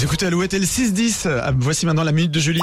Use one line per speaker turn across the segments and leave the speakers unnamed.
Vous écoutez Alouette et le 6-10. Ah, Voici maintenant la minute de Julie.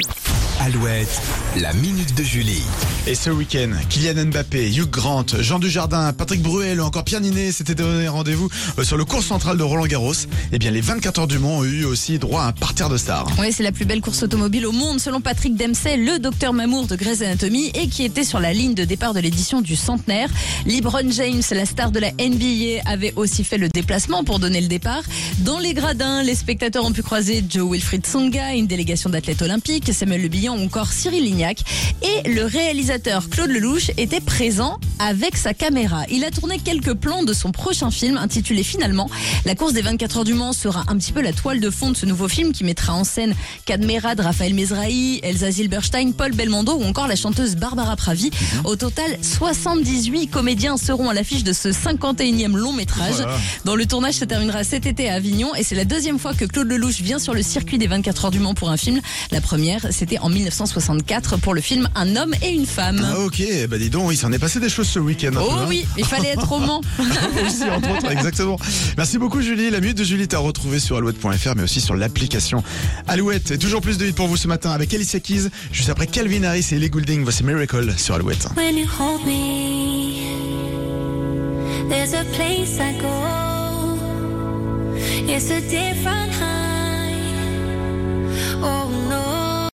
Alouette, la minute de Julie.
Et ce week-end, Kylian Mbappé, Hugh Grant, Jean Dujardin, Patrick Bruel ou encore Pierre Ninet s'étaient donné rendez-vous euh, sur le cours central de Roland Garros. Eh bien, les 24 heures du Mans ont eu aussi droit à un parterre de stars.
Oui, c'est la plus belle course automobile au monde selon Patrick Dempsey, le docteur Mamour de Grey's Anatomy et qui était sur la ligne de départ de l'édition du centenaire. LeBron James, la star de la NBA, avait aussi fait le déplacement pour donner le départ. Dans les gradins, les spectateurs ont pu croiser Joe Wilfried Songa, une délégation d'athlètes olympiques, Samuel Le Ou encore Cyril Lignac. Et le réalisateur Claude Lelouch était présent avec sa caméra. Il a tourné quelques plans de son prochain film intitulé Finalement. La course des 24 heures du Mans sera un petit peu la toile de fond de ce nouveau film qui mettra en scène Cadmerad, Raphaël Mezrahi, Elsa Zilberstein, Paul Belmondo ou encore la chanteuse Barbara Pravi. Au total, 78 comédiens seront à l'affiche de ce 51e long métrage.
Voilà.
Dont le tournage se terminera cet été à Avignon et c'est la deuxième fois que Claude Lelouch vient sur le circuit des 24 heures du Mans pour un film. La première, c'était en 1964 pour le film Un homme et une femme.
Ah, ok, bah dis donc, il s'en est passé des choses ce week-end. un
Oh
peu, hein.
oui, il fallait être au Mans.
aussi, entre autres, exactement. Merci beaucoup, Julie. La minute de Julie est à retrouver sur alouette.fr, mais aussi sur l'application Alouette. Et toujours plus de hits pour vous ce matin avec Alicia Keys, juste après Calvin Harris et Ellie Goulding. Voici Miracle sur Alouette.
When you hold me, there's a place I go. It's a different high.